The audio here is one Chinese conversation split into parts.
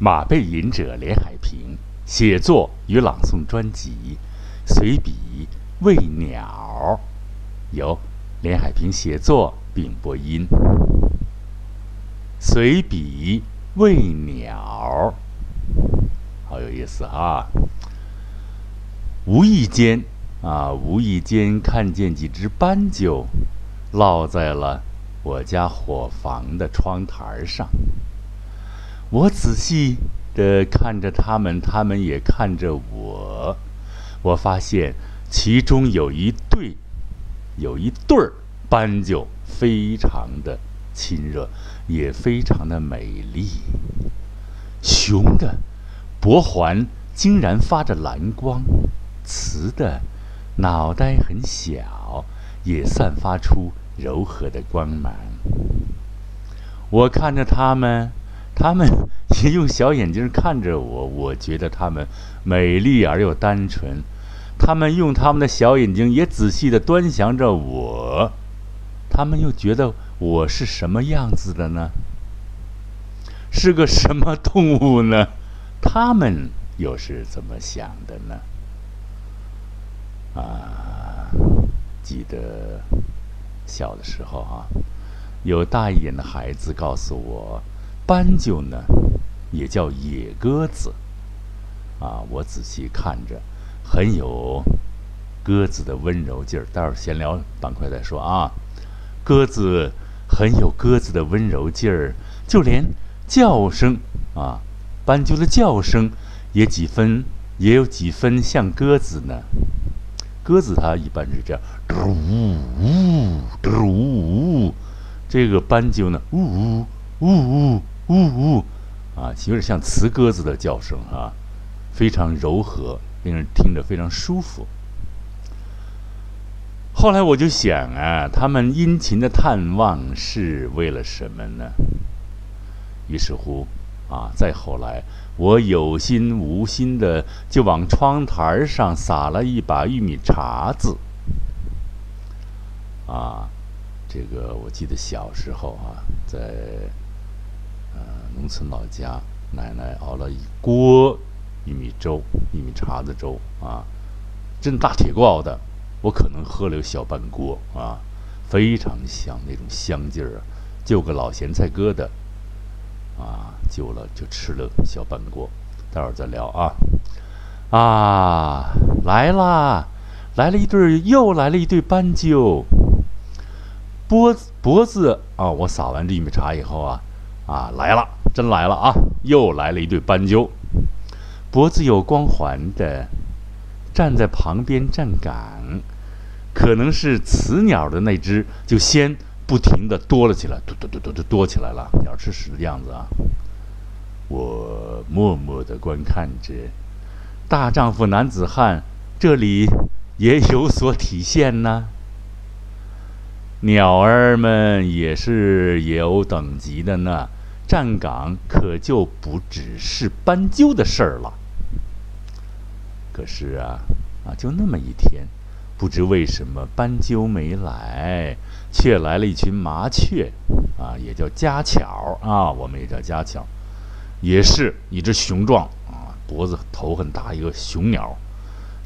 马背吟者连海平写作与朗诵专辑《随笔喂鸟》，由连海平写作并播音。随笔喂鸟，好有意思啊！无意间啊，无意间看见几只斑鸠落在了我家伙房的窗台上。我仔细的看着它们，它们也看着我。我发现其中有一对，有一对儿斑鸠，非常的亲热，也非常的美丽。雄的脖环竟然发着蓝光。雌的脑袋很小，也散发出柔和的光芒。我看着它们，他们也用小眼睛看着我。我觉得他们美丽而又单纯。他们用他们的小眼睛也仔细地端详着我。他们又觉得我是什么样子的呢？是个什么动物呢？他们又是怎么想的呢？啊，记得小的时候啊，有大一点的孩子告诉我，斑鸠呢也叫野鸽子。啊，我仔细看着，很有鸽子的温柔劲儿。待会儿闲聊板块再说啊。鸽子很有鸽子的温柔劲儿，就连叫声啊，斑鸠的叫声也几分，也有几分像鸽子呢。鸽子它一般是这样，呜呜呜呜呜，这个斑鸠呢，呜呜呜呜呜呜，啊，有点像雌鸽子的叫声啊，非常柔和，令人听着非常舒服。后来我就想啊，他们殷勤的探望是为了什么呢？于是乎，啊，再后来。我有心无心的就往窗台上撒了一把玉米碴子。啊，这个我记得小时候啊，在农村老家，奶奶熬了一锅玉米粥、玉米碴子粥啊，真大铁锅熬的，我可能喝了有小半锅啊，非常香，那种香劲儿啊，就个老咸菜疙瘩。啊，久了就吃了小半锅，待会儿再聊啊。啊，来啦，来了一对，又来了一对斑鸠。脖子脖子啊，我撒完这玉米茶以后啊，啊来了，真来了啊，又来了一对斑鸠，脖子有光环的，站在旁边站岗，可能是雌鸟的那只就先。不停地多了起来，嘟嘟嘟嘟嘟多起来了，鸟吃屎的样子啊！我默默地观看着，大丈夫男子汉这里也有所体现呢。鸟儿们也是有等级的呢，站岗可就不只是斑鸠的事儿了。可是啊，啊，就那么一天，不知为什么斑鸠没来。却来了一群麻雀，啊，也叫家巧啊，我们也叫家巧，也是一只雄壮啊，脖子头很大一个雄鸟，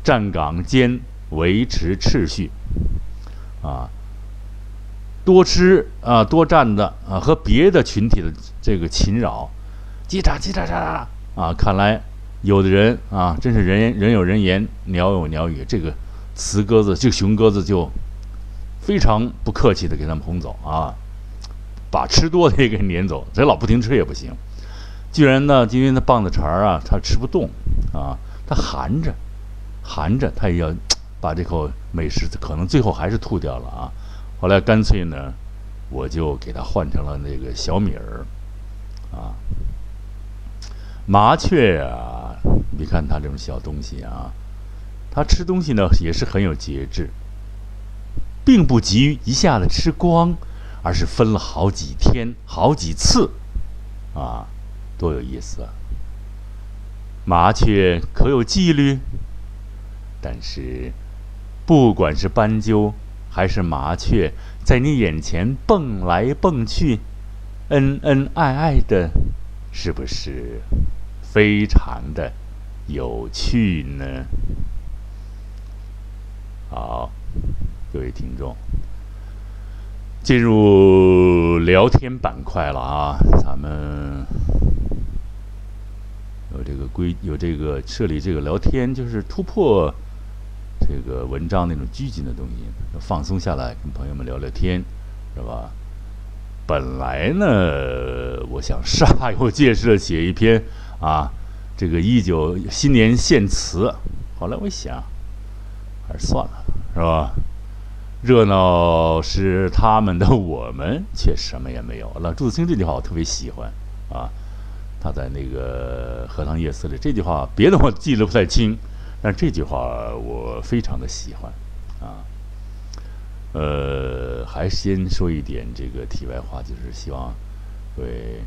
站岗间维持秩序，啊，多吃啊，多站的啊，和别的群体的这个侵扰，叽喳叽喳喳喳啊，看来有的人啊，真是人人有人言，鸟有鸟语，这个雌鸽子，这个雄鸽子就。非常不客气的给他们轰走啊，把吃多的也给撵走，这老不停吃也不行。居然呢，因为那棒子茬儿啊，他吃不动啊，他含着，含着，他也要把这口美食，可能最后还是吐掉了啊。后来干脆呢，我就给它换成了那个小米儿啊。麻雀啊，你看它这种小东西啊，它吃东西呢也是很有节制。并不急于一下子吃光，而是分了好几天、好几次，啊，多有意思啊！麻雀可有纪律？但是，不管是斑鸠还是麻雀，在你眼前蹦来蹦去，恩恩爱爱的，是不是非常的有趣呢？好，各位听众，进入聊天板块了啊！咱们有这个规，有这个设立这个聊天，就是突破这个文章那种拘谨的东西，放松下来，跟朋友们聊聊天，是吧？本来呢，我想煞有介事的写一篇啊，这个一九新年献词。后来我一想，还是算了，是吧？热闹是他们的，我们却什么也没有了。朱自清这句话我特别喜欢啊，他在那个《荷塘夜思》里这句话，别的我记得不太清，但这句话我非常的喜欢啊。呃，还先说一点这个题外话，就是希望各位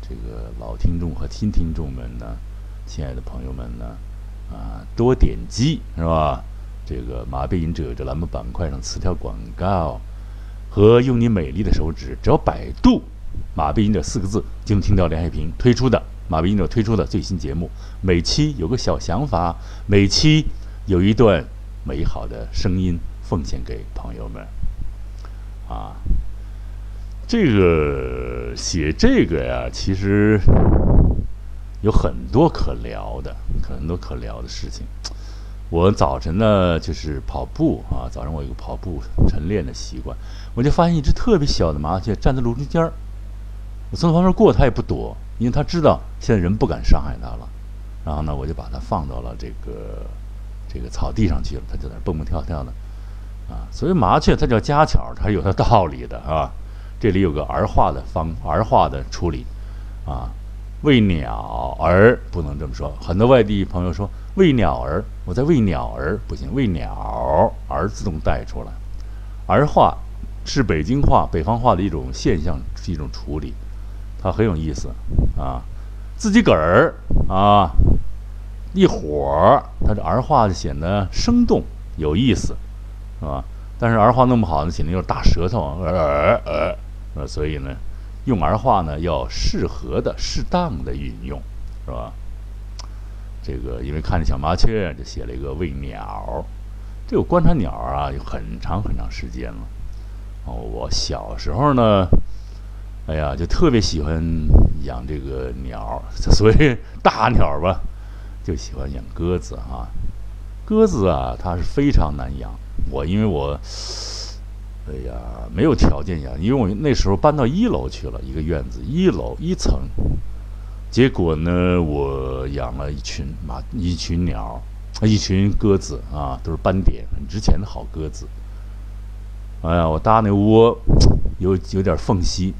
这个老听众和新听众们呢，亲爱的朋友们呢，啊，多点击是吧？这个马背影者这栏目板块上词条广告，和用你美丽的手指，只要百度“马背影者”四个字，就能听到梁海平推出的马背吟者推出的最新节目。每期有个小想法，每期有一段美好的声音。奉献给朋友们，啊，这个写这个呀，其实有很多可聊的，很多可聊的事情。我早晨呢，就是跑步啊，早上我有个跑步晨练的习惯，我就发现一只特别小的麻雀站在路中间儿，我从旁边过，它也不躲，因为它知道现在人不敢伤害它了。然后呢，我就把它放到了这个这个草地上去了，它就在那蹦蹦跳跳的。啊，所以麻雀它叫家巧，它有它道理的啊。这里有个儿化的方儿化的处理，啊，喂鸟儿不能这么说。很多外地朋友说喂鸟儿，我在喂鸟儿不行，喂鸟儿自动带出来。儿化是北京话、北方话的一种现象，是一种处理，它很有意思啊。自己个儿啊，一伙儿，它这儿化就显得生动有意思。是吧？但是儿化弄不好呢，显得有大舌头，呃呃呃，呃所以呢，用儿化呢要适合的、适当的运用，是吧？这个因为看着小麻雀，就写了一个喂鸟。这个观察鸟啊，有很长很长时间了。哦，我小时候呢，哎呀，就特别喜欢养这个鸟，所以大鸟吧，就喜欢养鸽子啊。鸽子啊，它是非常难养。我因为我，哎呀，没有条件养，因为我那时候搬到一楼去了，一个院子，一楼一层，结果呢，我养了一群马，一群鸟，一群鸽子啊，都是斑点，很值钱的好鸽子。哎呀，我搭那窝有有点缝隙，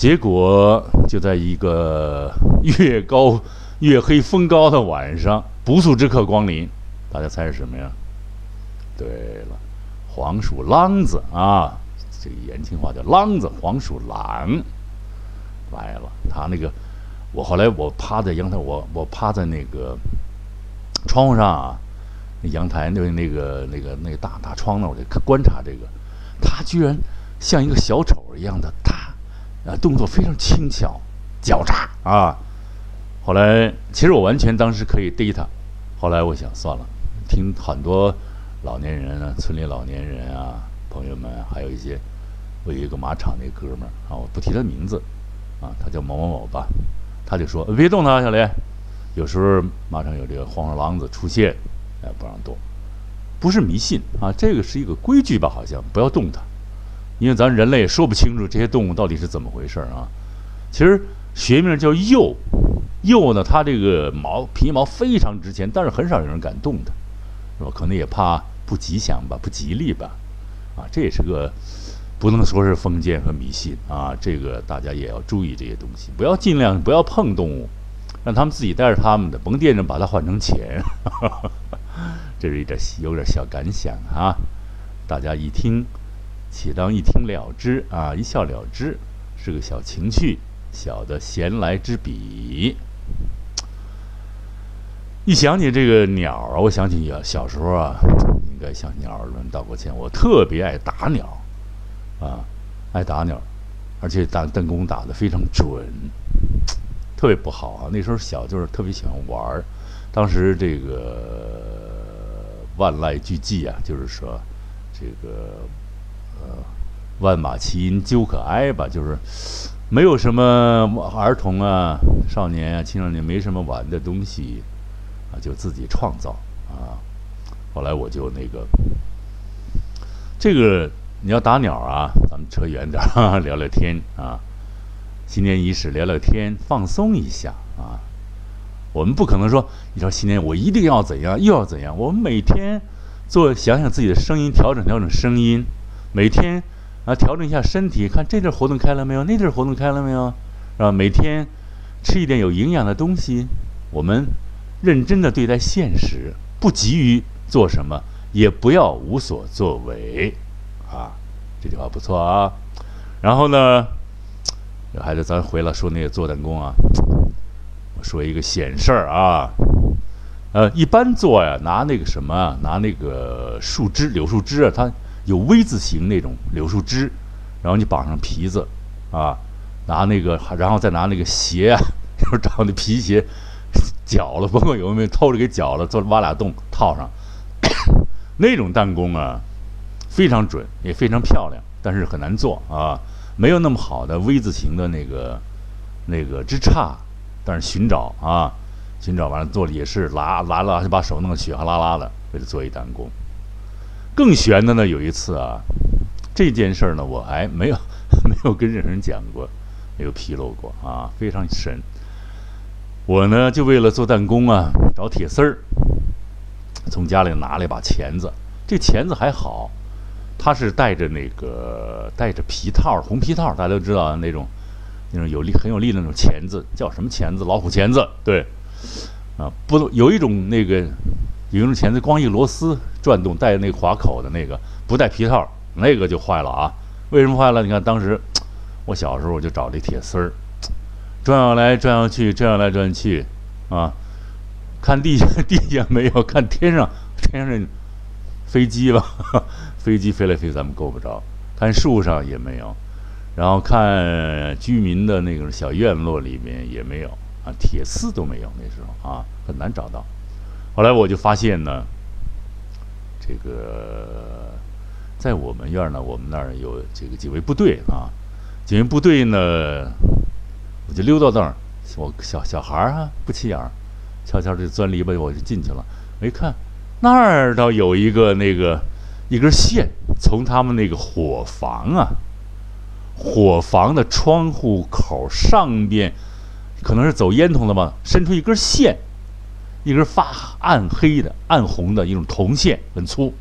结果就在一个月高月黑风高的晚上，不速之客光临，大家猜是什么呀？对了，黄鼠狼子啊，这个延庆话叫狼子，黄鼠狼来了。他那个，我后来我趴在阳台，我我趴在那个窗户上啊，那阳台那那个那个那个大大窗那，我就观察这个，他居然像一个小丑一样的大，啊，动作非常轻巧、狡诈啊。后来其实我完全当时可以逮他，后来我想算了，听很多。老年人啊，村里老年人啊，朋友们，还有一些，我有一个马场那哥们儿啊，我不提他名字，啊，他叫某某某吧，他就说别动他，小林，有时候马场有这个黄鼠狼子出现，哎，不让动，不是迷信啊，这个是一个规矩吧，好像不要动它，因为咱人类也说不清楚这些动物到底是怎么回事啊。其实学名叫鼬，鼬呢，它这个毛皮毛非常值钱，但是很少有人敢动它，是吧？可能也怕。不吉祥吧，不吉利吧，啊，这也是个不能说是封建和迷信啊，这个大家也要注意这些东西，不要尽量不要碰动物，让他们自己带着他们的，甭惦着把它换成钱，这是一点有点小感想啊，大家一听，且当一听了之啊，一笑了之，是个小情趣，小的闲来之笔。一想起这个鸟啊，我想起呀，小时候啊。应该向鸟儿们道过歉。我特别爱打鸟，啊，爱打鸟，而且打弹弓打得非常准，特别不好啊。那时候小就是特别喜欢玩儿，当时这个万籁俱寂啊，就是说这个万马齐喑究可哀吧，就是没有什么儿童啊、少年啊、青少年没什么玩的东西啊，就自己创造啊。后来我就那个这个你要打鸟啊，咱们扯远点儿，聊聊天啊。新年伊始，聊聊天，放松一下啊！我们不可能说，你说新年我一定要怎样，又要怎样。我们每天做，想想自己的声音，调整调整声音。每天啊，调整一下身体，看这阵活动开了没有，那阵活动开了没有，是吧？每天吃一点有营养的东西。我们认真的对待现实，不急于做什么，也不要无所作为啊！这句话不错啊。然后呢？还是咱回来说那个做弹弓啊，我说一个闲事儿啊，呃，一般做呀，拿那个什么，拿那个树枝，柳树枝啊，它有 V 字形那种柳树枝，然后你绑上皮子，啊，拿那个，然后再拿那个鞋，就是找那皮鞋，绞了，甭管有没有偷着给绞了，做挖俩洞套上，那种弹弓啊，非常准，也非常漂亮，但是很难做啊。没有那么好的 V 字形的那个那个枝杈，但是寻找啊，寻找完了做了也是拉拉拉，就把手弄得血哈啦啦的，为了做一弹弓。更悬的呢，有一次啊，这件事儿呢，我还没有 没有跟任何人讲过，没有披露过啊，非常神。我呢就为了做弹弓啊，找铁丝儿，从家里拿了一把钳子，这钳子还好。它是带着那个带着皮套，红皮套，大家都知道那种，那种有力很有力的那种钳子，叫什么钳子？老虎钳子，对，啊，不，有一种那个有一种钳子，光一螺丝转动带那个滑口的那个，不带皮套，那个就坏了啊！为什么坏了？你看当时 我小时候我就找这铁丝儿，转悠来转悠去，转悠来转去，啊，看地下 地下没有，看天上天上飞机吧。飞机飞来飞去，咱们够不着；看树上也没有，然后看居民的那个小院落里面也没有啊，铁丝都没有。那时候啊，很难找到。后来我就发现呢，这个在我们院呢，我们那儿有这个几位部队啊，几位部队呢，我就溜到那儿，我小小孩儿啊，不起眼儿，悄悄地钻篱笆，我就进去了。我一看，那儿倒有一个那个。一根线从他们那个伙房啊，伙房的窗户口上边，可能是走烟囱的吧，伸出一根线，一根发暗黑的、暗红的一种铜线，很粗。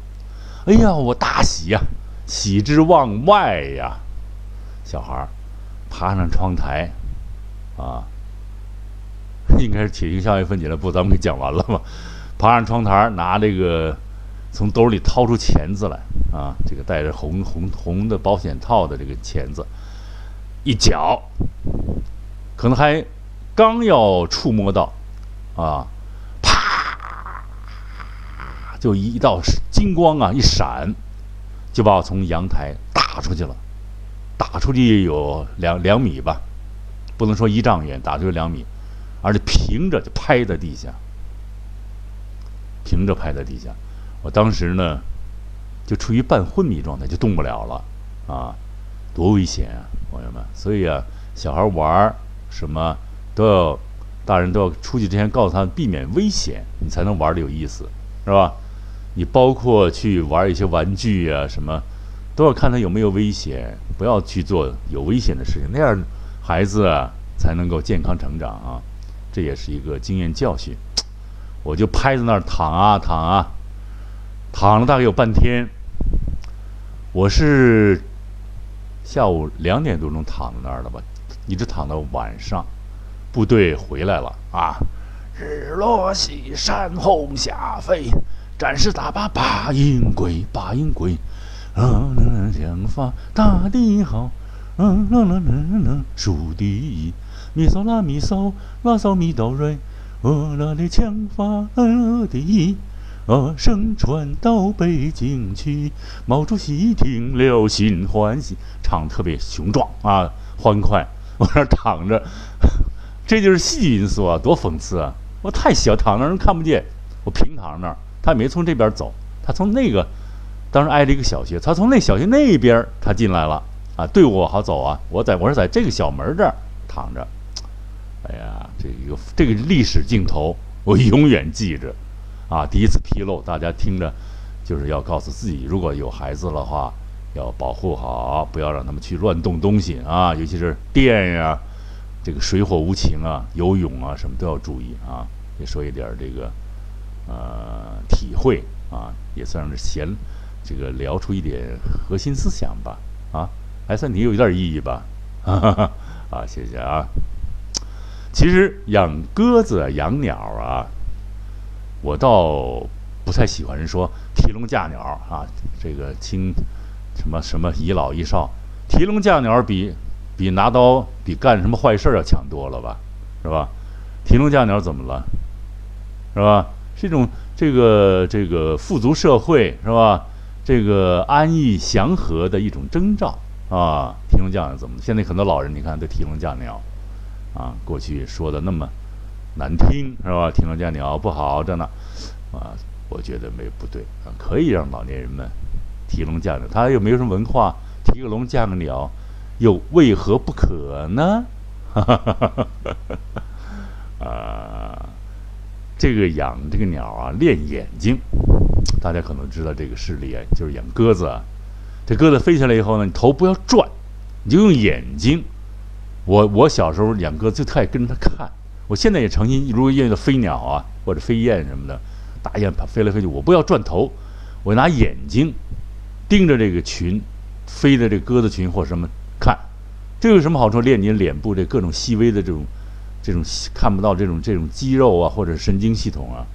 哎呀，我大喜呀，喜之望外呀！小孩儿爬上窗台，啊，应该是铁定效应分解了不？咱们给讲完了吗？爬上窗台，拿这个。从兜里掏出钳子来，啊，这个带着红红红的保险套的这个钳子，一搅，可能还刚要触摸到，啊，就一道金光啊，一闪，就把我从阳台打出去了，打出去有两两米吧，不能说一丈远，打出去两米，而且平着就拍在地下，平着拍在地下。我当时呢，就处于半昏迷状态，就动不了了，啊，多危险啊，朋友们！所以啊，小孩玩什么都要，大人都要出去之前告诉他避免危险，你才能玩的有意思，是吧？你包括去玩一些玩具啊什么，都要看他有没有危险，不要去做有危险的事情，那样孩子啊才能够健康成长啊。这也是一个经验教训。我就拍在那儿躺啊躺啊。躺了大概有半天，我是下午两点多钟躺在那儿了吧，一直躺到晚上，部队回来了啊，日落西山红霞飞，战士打靶把营归，把营归，啊啦枪法打得好，啊啦啦啦啦数第一，咪嗦啦咪嗦啦嗦咪哆瑞，我啦的枪法第一。啊！声传到北京去，毛主席听了心欢喜，唱特别雄壮啊，欢快。我那躺着，这就是戏剧因素啊，多讽刺啊！我太小，躺那人看不见，我平躺那儿，他没从这边走，他从那个，当时挨着一个小学，他从那小学那边他进来了啊，对我好走啊，我在我是在这个小门这儿躺着，哎呀，这一个这个历史镜头我永远记着，啊，第一次披露，大家听着，就是要告诉自己，如果有孩子的话，要保护好，不要让他们去乱动东西啊，尤其是电呀。这个水火无情啊，游泳啊，什么都要注意啊。也说一点这个，呃，体会啊，也算是闲，这个聊出一点核心思想吧。啊，还算你有一点意义吧。啊，谢谢啊。其实养鸽子、养鸟啊，我倒不太喜欢人说提笼架鸟啊。这个亲，什么什么遗老遗少，提笼架鸟比。比拿刀比干什么坏事儿要强多了吧，是吧？提笼架鸟怎么了，是吧？是一种这个这个富足社会是吧？这个安逸祥和的一种征兆啊！提笼架鸟怎么？现在很多老人你看都提笼架鸟，啊，过去说的那么难听是吧？提笼架鸟不好着呢，啊，我觉得没不对啊，可以让老年人们提笼架鸟，他又没有什么文化，提个笼架个鸟。又为何不可呢？啊，这个养这个鸟啊，练眼睛，大家可能知道这个事例啊，就是养鸽子啊。这鸽子飞下来以后呢，你头不要转，你就用眼睛。我我小时候养鸽子就特爱跟着它看。我现在也诚心，如果遇到飞鸟啊或者飞燕什么的，大雁飞来飞去，我不要转头，我拿眼睛盯着这个群，飞的这鸽子群或什么。看，这有什么好处？练你脸部这各种细微的这种、这种看不到这种、这种肌肉啊，或者神经系统啊，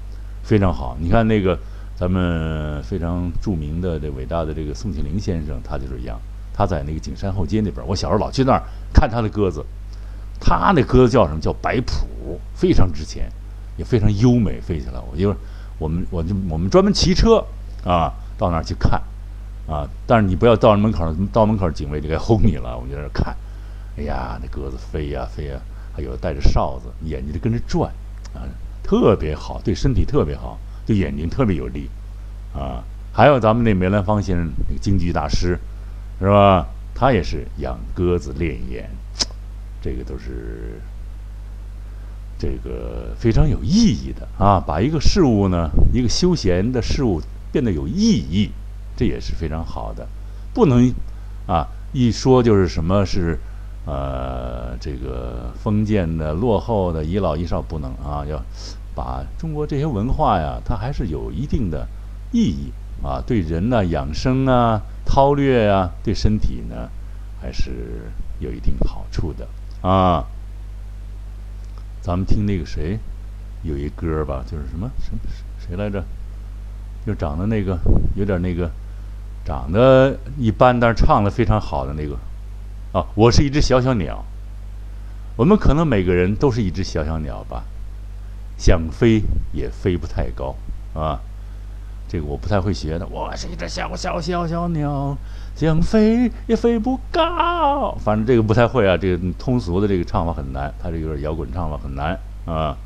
非常好。你看那个咱们非常著名的这伟大的这个宋庆龄先生，他就是一样。他在那个景山后街那边，我小时候老去那儿看他的鸽子。他那鸽子叫什么叫白谱，非常值钱，也非常优美，飞起来。我就我们我就我们专门骑车啊到那儿去看。啊！但是你不要到门口，到门口警卫就该轰你了。我们就在那看，哎呀，那鸽子飞呀飞呀，还有带着哨子，眼睛就跟着转，啊，特别好，对身体特别好，对眼睛特别有利，啊。还有咱们那梅兰芳先生，那个京剧大师，是吧？他也是养鸽子练眼，这个都是这个非常有意义的啊！把一个事物呢，一个休闲的事物变得有意义。这也是非常好的，不能啊一说就是什么是呃这个封建的、落后的、遗老遗少不能啊，要把中国这些文化呀，它还是有一定的意义啊，对人呢养生啊、韬略啊，对身体呢还是有一定好处的啊。咱们听那个谁有一歌吧，就是什么什么谁来着？就长得那个有点那个。长得一般，但是唱的非常好的那个，啊，我是一只小小鸟。我们可能每个人都是一只小小鸟吧，想飞也飞不太高，啊，这个我不太会学的。我是一只小小小小鸟，想飞也飞不高。反正这个不太会啊，这个通俗的这个唱法很难，它这有点摇滚唱法很难啊。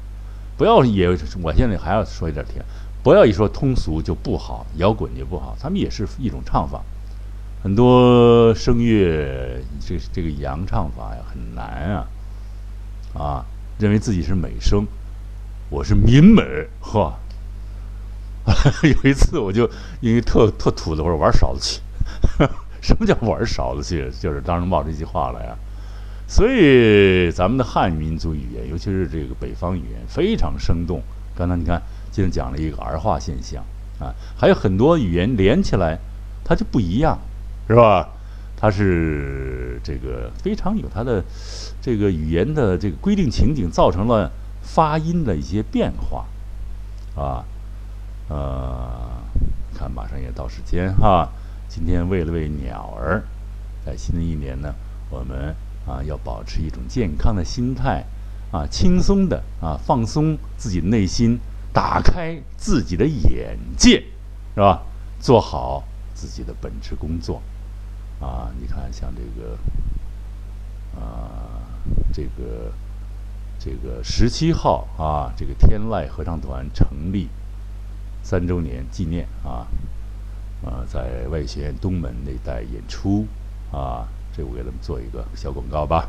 不要也，我现在还要说一点甜。不要一说通俗就不好，摇滚就不好，他们也是一种唱法。很多声乐，这这个扬唱法呀很难啊，啊，认为自己是美声，我是民美，呵。有一次我就因为特特土的，我说玩勺子去。什么叫玩勺子去？就是当时冒这句话来啊。所以咱们的汉民族语言，尤其是这个北方语言，非常生动。刚才你看。今天讲了一个儿化现象啊，还有很多语言连起来，它就不一样，是吧？它是这个非常有它的这个语言的这个规定情景，造成了发音的一些变化啊。呃，看马上也到时间哈。今天为了为鸟儿，在新的一年呢，我们啊要保持一种健康的心态啊，轻松的啊，放松自己的内心。打开自己的眼界，是吧？做好自己的本职工作，啊，你看，像这个，啊，这个，这个十七号啊，这个天籁合唱团成立三周年纪念啊，啊，在外学院东门那带演出啊，这我给他们做一个小广告吧。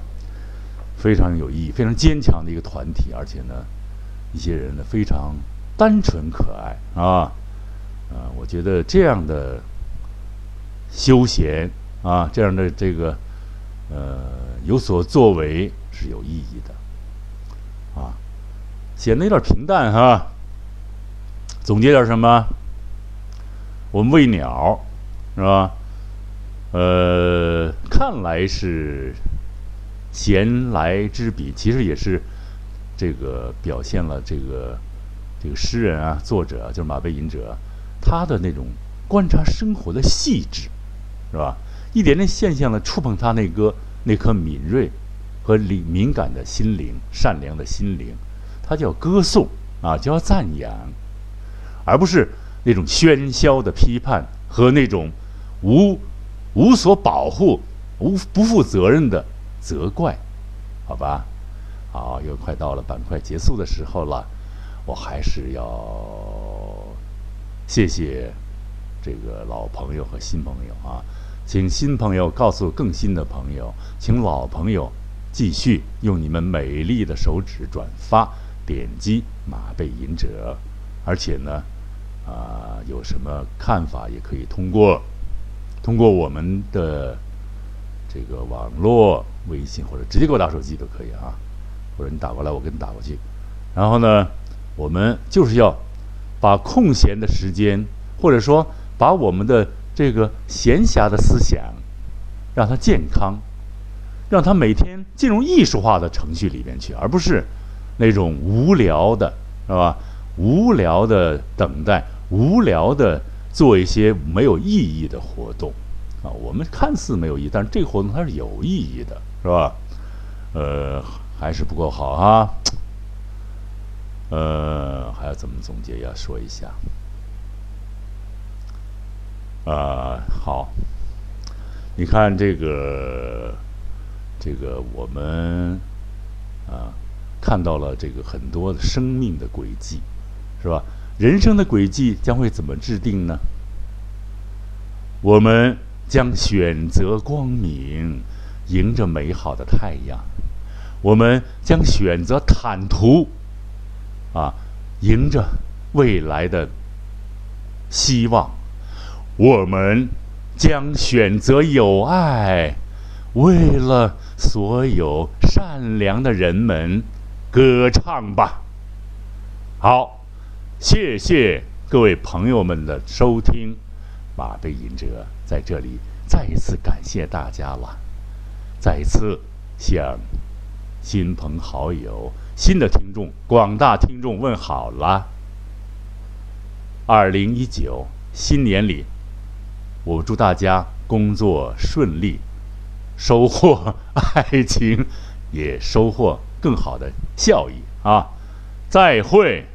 非常有意义、非常坚强的一个团体，而且呢，一些人呢非常单纯可爱啊，啊，我觉得这样的休闲啊，这样的这个呃有所作为是有意义的。啊，显得有点平淡哈。总结点什么？我们喂鸟，是吧？呃，看来是闲来之笔，其实也是这个表现了这个这个诗人啊，作者就是马背吟者，他的那种观察生活的细致，是吧？一点点现象呢，触碰他那个那颗敏锐。和敏敏感的心灵，善良的心灵，他叫歌颂啊，叫赞扬，而不是那种喧嚣的批判和那种无无所保护、无不负责任的责怪，好吧？好，又快到了板块结束的时候了，我还是要谢谢这个老朋友和新朋友啊，请新朋友告诉更新的朋友，请老朋友。继续用你们美丽的手指转发、点击马背吟者，而且呢，啊，有什么看法也可以通过通过我们的这个网络微信或者直接给我打手机都可以啊，或者你打过来我给你打过去。然后呢，我们就是要把空闲的时间，或者说把我们的这个闲暇的思想，让他健康。让他每天进入艺术化的程序里面去，而不是那种无聊的，是吧？无聊的等待，无聊的做一些没有意义的活动，啊，我们看似没有意义，但是这个活动它是有意义的，是吧？呃，还是不够好哈。呃，还要怎么总结？要说一下。啊，好，你看这个。这个我们啊看到了这个很多的生命的轨迹，是吧？人生的轨迹将会怎么制定呢？我们将选择光明，迎着美好的太阳；我们将选择坦途，啊，迎着未来的希望；我们将选择有爱，为了。所有善良的人们，歌唱吧！好，谢谢各位朋友们的收听。马背吟者在这里再一次感谢大家了，再一次向亲朋好友、新的听众、广大听众问好了。二零一九新年里，我祝大家工作顺利。收获爱情，也收获更好的效益啊！再会。